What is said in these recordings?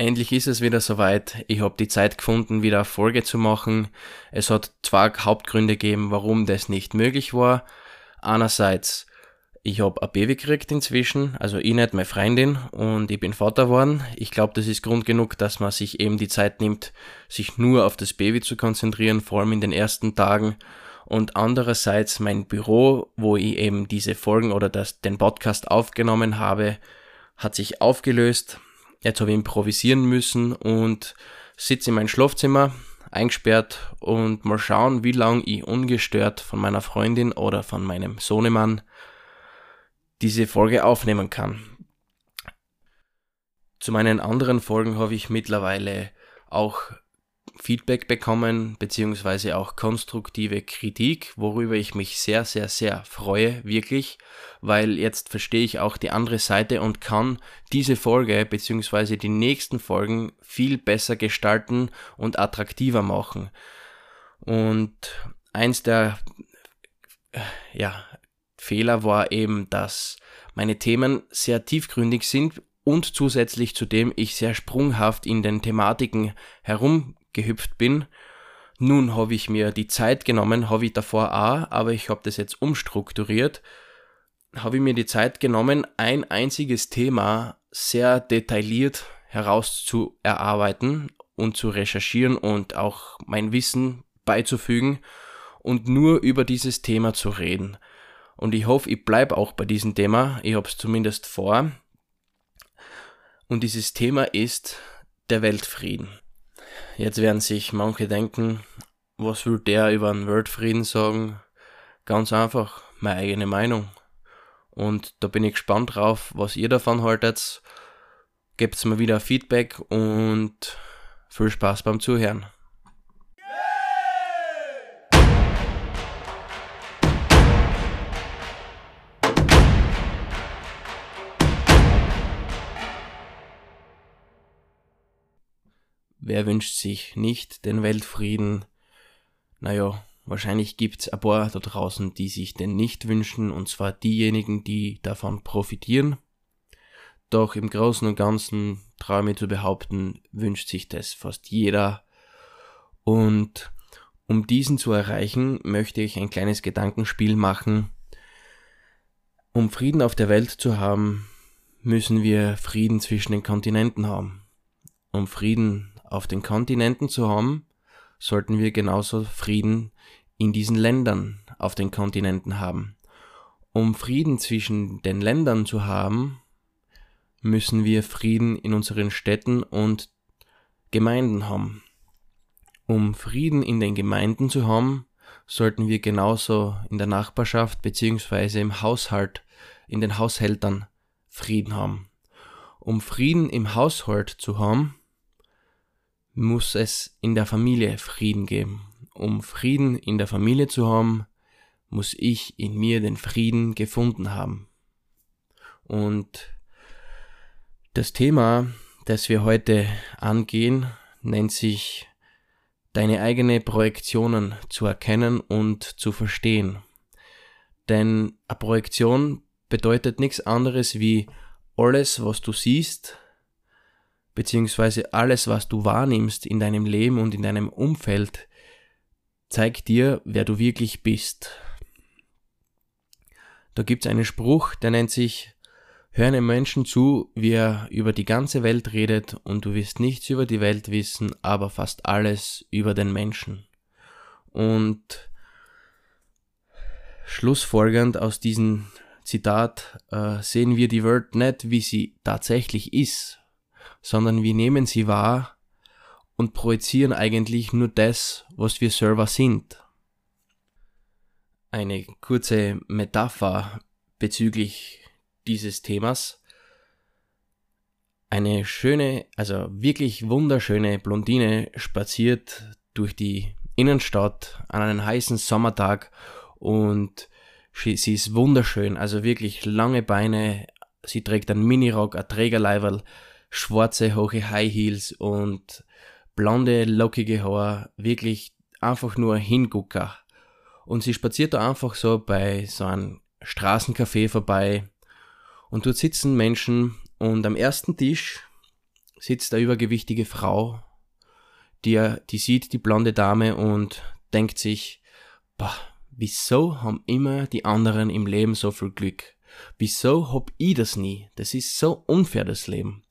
Endlich ist es wieder soweit. Ich habe die Zeit gefunden, wieder Folge zu machen. Es hat zwei Hauptgründe gegeben, warum das nicht möglich war. Einerseits, ich habe ein Baby gekriegt inzwischen, also ich nicht, meine Freundin, und ich bin Vater geworden. Ich glaube, das ist Grund genug, dass man sich eben die Zeit nimmt, sich nur auf das Baby zu konzentrieren, vor allem in den ersten Tagen. Und andererseits mein Büro, wo ich eben diese Folgen oder das, den Podcast aufgenommen habe, hat sich aufgelöst Jetzt habe ich improvisieren müssen und sitze in meinem Schlafzimmer eingesperrt und mal schauen, wie lange ich ungestört von meiner Freundin oder von meinem Sohnemann diese Folge aufnehmen kann. Zu meinen anderen Folgen habe ich mittlerweile auch Feedback bekommen, beziehungsweise auch konstruktive Kritik, worüber ich mich sehr, sehr, sehr freue, wirklich, weil jetzt verstehe ich auch die andere Seite und kann diese Folge, beziehungsweise die nächsten Folgen viel besser gestalten und attraktiver machen. Und eins der, ja, Fehler war eben, dass meine Themen sehr tiefgründig sind und zusätzlich zu dem ich sehr sprunghaft in den Thematiken herum gehüpft bin. Nun habe ich mir die Zeit genommen, habe ich davor auch, aber ich habe das jetzt umstrukturiert, habe ich mir die Zeit genommen, ein einziges Thema sehr detailliert herauszuerarbeiten und zu recherchieren und auch mein Wissen beizufügen und nur über dieses Thema zu reden. Und ich hoffe, ich bleibe auch bei diesem Thema. Ich habe es zumindest vor. Und dieses Thema ist der Weltfrieden. Jetzt werden sich manche denken, was will der über einen Weltfrieden sagen? Ganz einfach, meine eigene Meinung. Und da bin ich gespannt drauf, was ihr davon haltet. Gebt mir wieder Feedback und viel Spaß beim Zuhören. Wer wünscht sich nicht den Weltfrieden? Naja, wahrscheinlich gibt's ein paar da draußen, die sich den nicht wünschen, und zwar diejenigen, die davon profitieren. Doch im Großen und Ganzen traue mir zu behaupten, wünscht sich das fast jeder. Und um diesen zu erreichen, möchte ich ein kleines Gedankenspiel machen. Um Frieden auf der Welt zu haben, müssen wir Frieden zwischen den Kontinenten haben. Um Frieden auf den Kontinenten zu haben, sollten wir genauso Frieden in diesen Ländern auf den Kontinenten haben. Um Frieden zwischen den Ländern zu haben, müssen wir Frieden in unseren Städten und Gemeinden haben. Um Frieden in den Gemeinden zu haben, sollten wir genauso in der Nachbarschaft beziehungsweise im Haushalt, in den Haushältern Frieden haben. Um Frieden im Haushalt zu haben, muss es in der Familie Frieden geben. Um Frieden in der Familie zu haben, muss ich in mir den Frieden gefunden haben. Und das Thema, das wir heute angehen, nennt sich deine eigene Projektionen zu erkennen und zu verstehen. Denn eine Projektion bedeutet nichts anderes wie alles, was du siehst, beziehungsweise alles, was du wahrnimmst in deinem Leben und in deinem Umfeld, zeigt dir, wer du wirklich bist. Da gibt es einen Spruch, der nennt sich, hör einem Menschen zu, wie er über die ganze Welt redet und du wirst nichts über die Welt wissen, aber fast alles über den Menschen. Und schlussfolgernd aus diesem Zitat äh, sehen wir die Welt nicht, wie sie tatsächlich ist, sondern wir nehmen sie wahr und projizieren eigentlich nur das, was wir selber sind. Eine kurze Metapher bezüglich dieses Themas. Eine schöne, also wirklich wunderschöne Blondine spaziert durch die Innenstadt an einem heißen Sommertag und sie, ist wunderschön, also wirklich lange Beine, sie trägt einen Minirock, ein Trägerleiberl, schwarze, hohe High Heels und blonde, lockige Haar, wirklich einfach nur Hingucker. Und sie spaziert da einfach so bei so einem Straßencafé vorbei und dort sitzen Menschen und am ersten Tisch sitzt eine übergewichtige Frau, die, die sieht die blonde Dame und denkt sich, bah, wieso haben immer die anderen im Leben so viel Glück? Wieso hab ich das nie? Das ist so unfair, das Leben.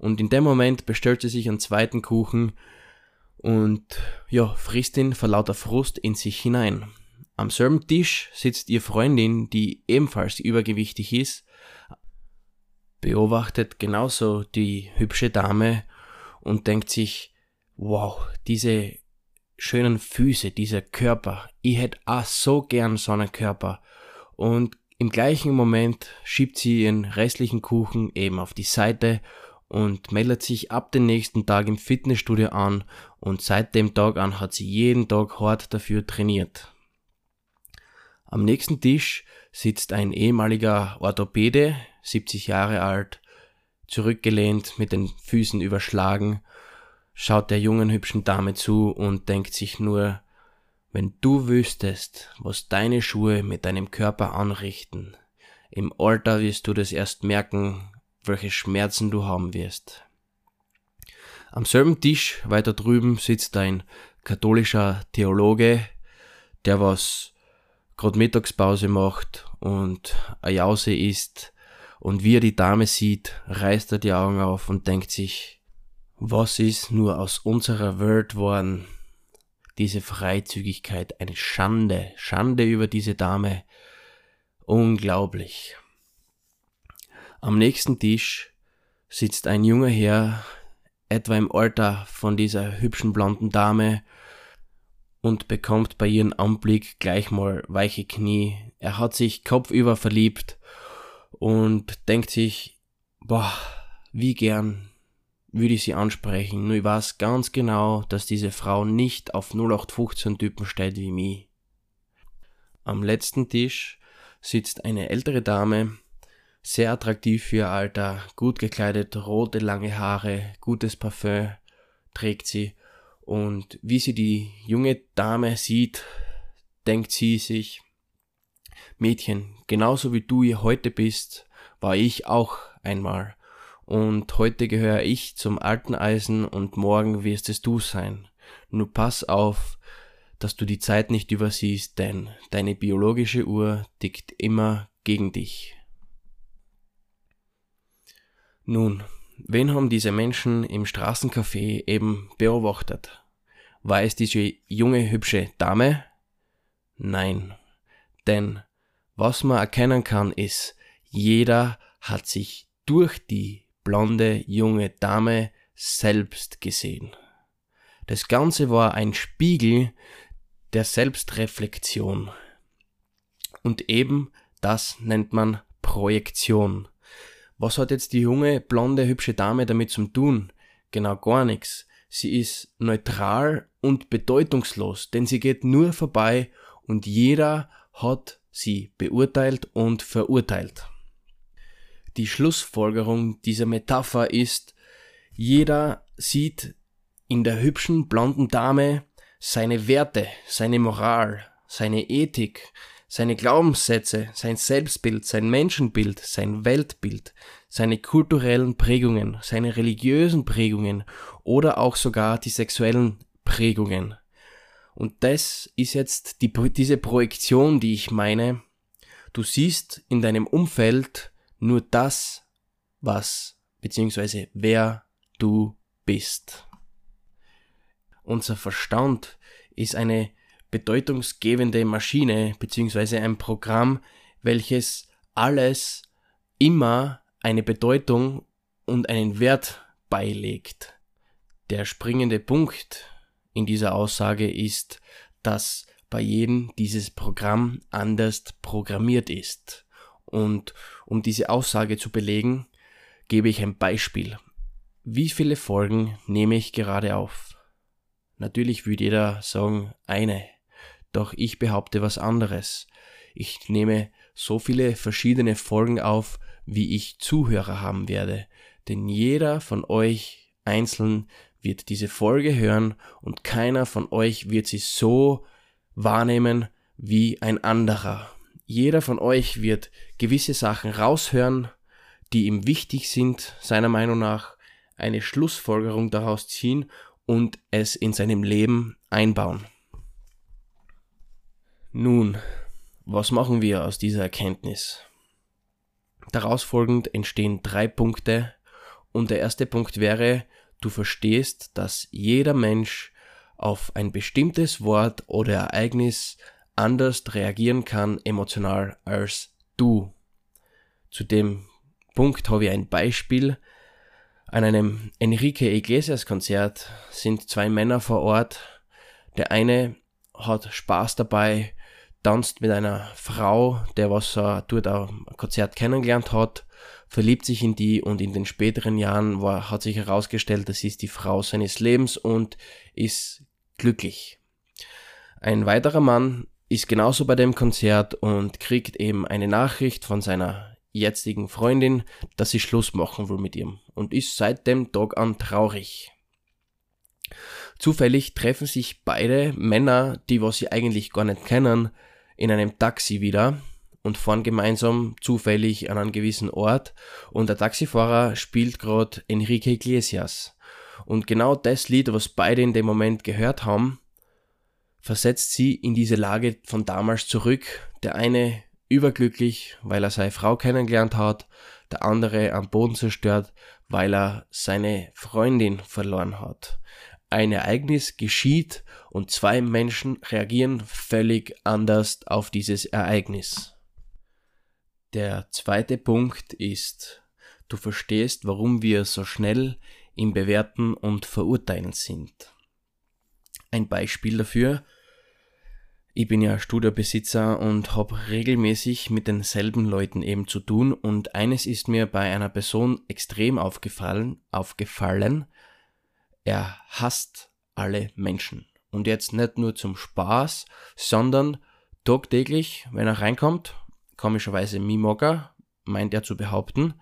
Und in dem Moment bestellt sie sich einen zweiten Kuchen und ja, frisst ihn vor lauter Frust in sich hinein. Am selben Tisch sitzt ihr Freundin, die ebenfalls übergewichtig ist, beobachtet genauso die hübsche Dame und denkt sich, wow, diese schönen Füße, dieser Körper, ich hätte auch so gern so einen Körper. Und im gleichen Moment schiebt sie ihren restlichen Kuchen eben auf die Seite und meldet sich ab dem nächsten Tag im Fitnessstudio an und seit dem Tag an hat sie jeden Tag hart dafür trainiert. Am nächsten Tisch sitzt ein ehemaliger Orthopäde, 70 Jahre alt, zurückgelehnt, mit den Füßen überschlagen, schaut der jungen hübschen Dame zu und denkt sich nur, wenn du wüsstest, was deine Schuhe mit deinem Körper anrichten, im Alter wirst du das erst merken, welche Schmerzen du haben wirst. Am selben Tisch weiter drüben sitzt ein katholischer Theologe, der was grad Mittagspause macht und eine Jause isst und wie er die Dame sieht, reißt er die Augen auf und denkt sich, was ist nur aus unserer Welt worden? Diese Freizügigkeit, eine Schande, Schande über diese Dame. Unglaublich. Am nächsten Tisch sitzt ein junger Herr, etwa im Alter von dieser hübschen blonden Dame, und bekommt bei ihrem Anblick gleich mal weiche Knie. Er hat sich kopfüber verliebt und denkt sich, boah, wie gern würde ich sie ansprechen, nur ich weiß ganz genau, dass diese Frau nicht auf 0815 Typen steht wie mich. Am letzten Tisch sitzt eine ältere Dame, sehr attraktiv für ihr Alter, gut gekleidet, rote lange Haare, gutes Parfüm trägt sie und wie sie die junge Dame sieht, denkt sie sich, Mädchen, genauso wie du hier heute bist, war ich auch einmal und heute gehöre ich zum alten Eisen und morgen wirst es du sein. Nur pass auf, dass du die Zeit nicht übersiehst, denn deine biologische Uhr tickt immer gegen dich. Nun, wen haben diese Menschen im Straßencafé eben beobachtet? War es diese junge, hübsche Dame? Nein, denn was man erkennen kann ist, jeder hat sich durch die blonde junge Dame selbst gesehen. Das Ganze war ein Spiegel der Selbstreflexion. Und eben das nennt man Projektion. Was hat jetzt die junge, blonde, hübsche Dame damit zu tun? Genau gar nichts. Sie ist neutral und bedeutungslos, denn sie geht nur vorbei und jeder hat sie beurteilt und verurteilt. Die Schlussfolgerung dieser Metapher ist, jeder sieht in der hübschen blonden Dame seine Werte, seine Moral, seine Ethik, seine Glaubenssätze, sein Selbstbild, sein Menschenbild, sein Weltbild, seine kulturellen Prägungen, seine religiösen Prägungen oder auch sogar die sexuellen Prägungen. Und das ist jetzt die, diese Projektion, die ich meine. Du siehst in deinem Umfeld nur das, was beziehungsweise wer du bist. Unser Verstand ist eine bedeutungsgebende Maschine beziehungsweise ein Programm, welches alles immer eine Bedeutung und einen Wert beilegt. Der springende Punkt in dieser Aussage ist, dass bei jedem dieses Programm anders programmiert ist. Und um diese Aussage zu belegen, gebe ich ein Beispiel. Wie viele Folgen nehme ich gerade auf? Natürlich würde jeder sagen, eine. Doch ich behaupte was anderes. Ich nehme so viele verschiedene Folgen auf, wie ich Zuhörer haben werde. Denn jeder von euch einzeln wird diese Folge hören und keiner von euch wird sie so wahrnehmen wie ein anderer. Jeder von euch wird gewisse Sachen raushören, die ihm wichtig sind, seiner Meinung nach, eine Schlussfolgerung daraus ziehen und es in seinem Leben einbauen. Nun, was machen wir aus dieser Erkenntnis? Daraus folgend entstehen drei Punkte und der erste Punkt wäre, du verstehst, dass jeder Mensch auf ein bestimmtes Wort oder Ereignis anders reagieren kann emotional als du. Zu dem Punkt habe ich ein Beispiel. An einem Enrique Iglesias Konzert sind zwei Männer vor Ort. Der eine hat Spaß dabei, tanzt mit einer Frau, der was er dort am Konzert kennengelernt hat, verliebt sich in die und in den späteren Jahren war, hat sich herausgestellt, das ist die Frau seines Lebens und ist glücklich. Ein weiterer Mann ist genauso bei dem Konzert und kriegt eben eine Nachricht von seiner jetzigen Freundin, dass sie Schluss machen will mit ihm und ist seit dem Tag an traurig. Zufällig treffen sich beide Männer, die was sie eigentlich gar nicht kennen, in einem Taxi wieder und fahren gemeinsam zufällig an einen gewissen Ort und der Taxifahrer spielt gerade Enrique Iglesias. Und genau das Lied, was beide in dem Moment gehört haben, versetzt sie in diese Lage von damals zurück. Der eine überglücklich, weil er seine Frau kennengelernt hat, der andere am Boden zerstört, weil er seine Freundin verloren hat ein Ereignis geschieht und zwei Menschen reagieren völlig anders auf dieses Ereignis. Der zweite Punkt ist, du verstehst, warum wir so schnell im Bewerten und Verurteilen sind. Ein Beispiel dafür, ich bin ja Studiobesitzer und habe regelmäßig mit denselben Leuten eben zu tun und eines ist mir bei einer Person extrem aufgefallen, aufgefallen, er hasst alle Menschen. Und jetzt nicht nur zum Spaß, sondern tagtäglich, wenn er reinkommt, komischerweise Mimoga, meint er zu behaupten,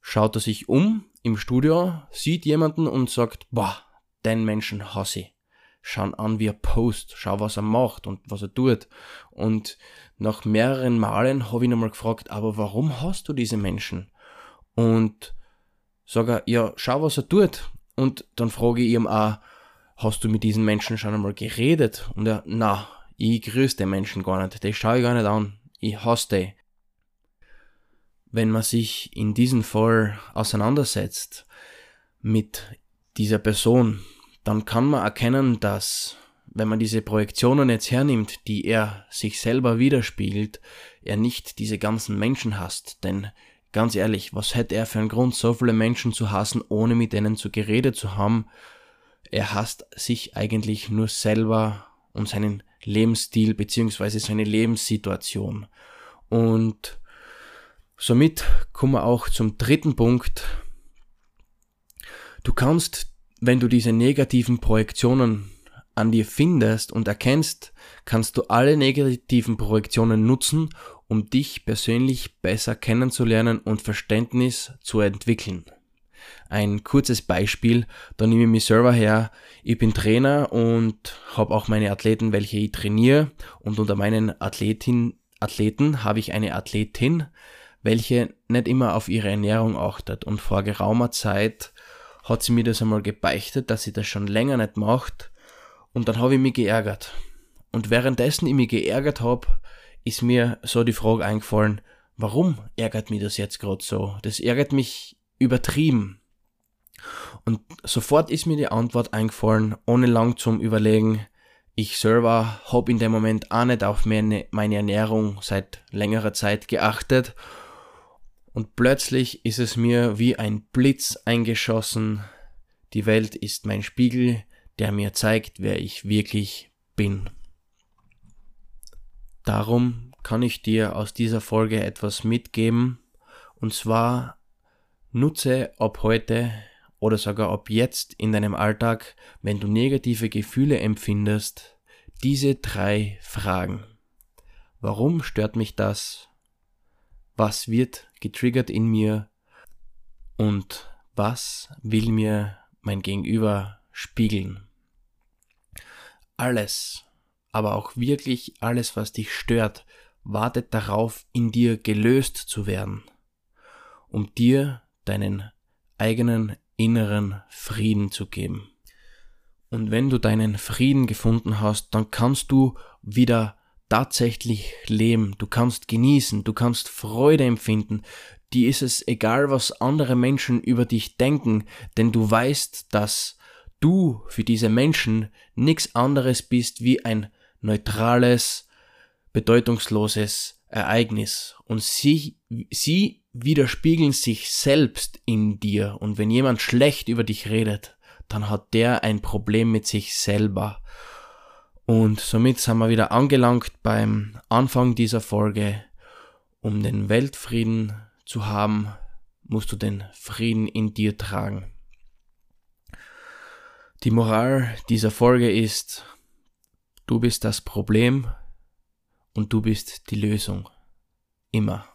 schaut er sich um im Studio, sieht jemanden und sagt, boah, den Menschen hasse ich. Schau an, wie er post, schau, was er macht und was er tut. Und nach mehreren Malen habe ich nochmal gefragt, aber warum hast du diese Menschen? Und sag er, ja, schau, was er tut. Und dann frage ich ihm auch, hast du mit diesen Menschen schon einmal geredet? Und er, na, ich grüße den Menschen gar nicht, die schaue ich gar nicht an, ich hasse die. Wenn man sich in diesem Fall auseinandersetzt mit dieser Person, dann kann man erkennen, dass, wenn man diese Projektionen jetzt hernimmt, die er sich selber widerspiegelt, er nicht diese ganzen Menschen hasst, denn Ganz ehrlich, was hätte er für einen Grund, so viele Menschen zu hassen, ohne mit denen zu geredet zu haben? Er hasst sich eigentlich nur selber und seinen Lebensstil beziehungsweise seine Lebenssituation. Und somit kommen wir auch zum dritten Punkt. Du kannst, wenn du diese negativen Projektionen an dir findest und erkennst, kannst du alle negativen Projektionen nutzen, um dich persönlich besser kennenzulernen und Verständnis zu entwickeln. Ein kurzes Beispiel, da nehme ich mich selber her. Ich bin Trainer und habe auch meine Athleten, welche ich trainiere. Und unter meinen Athletin, Athleten habe ich eine Athletin, welche nicht immer auf ihre Ernährung achtet. Und vor geraumer Zeit hat sie mir das einmal gebeichtet, dass sie das schon länger nicht macht. Und dann habe ich mich geärgert. Und währenddessen ich mich geärgert habe, ist mir so die Frage eingefallen, warum ärgert mich das jetzt gerade so? Das ärgert mich übertrieben. Und sofort ist mir die Antwort eingefallen, ohne lang zum Überlegen. Ich selber hab in dem Moment auch nicht auf meine, meine Ernährung seit längerer Zeit geachtet. Und plötzlich ist es mir wie ein Blitz eingeschossen. Die Welt ist mein Spiegel, der mir zeigt, wer ich wirklich bin. Darum kann ich dir aus dieser Folge etwas mitgeben, und zwar nutze ab heute oder sogar ab jetzt in deinem Alltag, wenn du negative Gefühle empfindest, diese drei Fragen. Warum stört mich das? Was wird getriggert in mir? Und was will mir mein Gegenüber spiegeln? Alles, aber auch wirklich alles, was dich stört, wartet darauf, in dir gelöst zu werden, um dir deinen eigenen inneren Frieden zu geben. Und wenn du deinen Frieden gefunden hast, dann kannst du wieder tatsächlich leben, du kannst genießen, du kannst Freude empfinden, die ist es egal, was andere Menschen über dich denken, denn du weißt, dass du für diese Menschen nichts anderes bist wie ein neutrales, bedeutungsloses Ereignis. Und sie, sie widerspiegeln sich selbst in dir. Und wenn jemand schlecht über dich redet, dann hat der ein Problem mit sich selber. Und somit sind wir wieder angelangt beim Anfang dieser Folge. Um den Weltfrieden zu haben, musst du den Frieden in dir tragen. Die Moral dieser Folge ist, du bist das Problem und du bist die Lösung. Immer.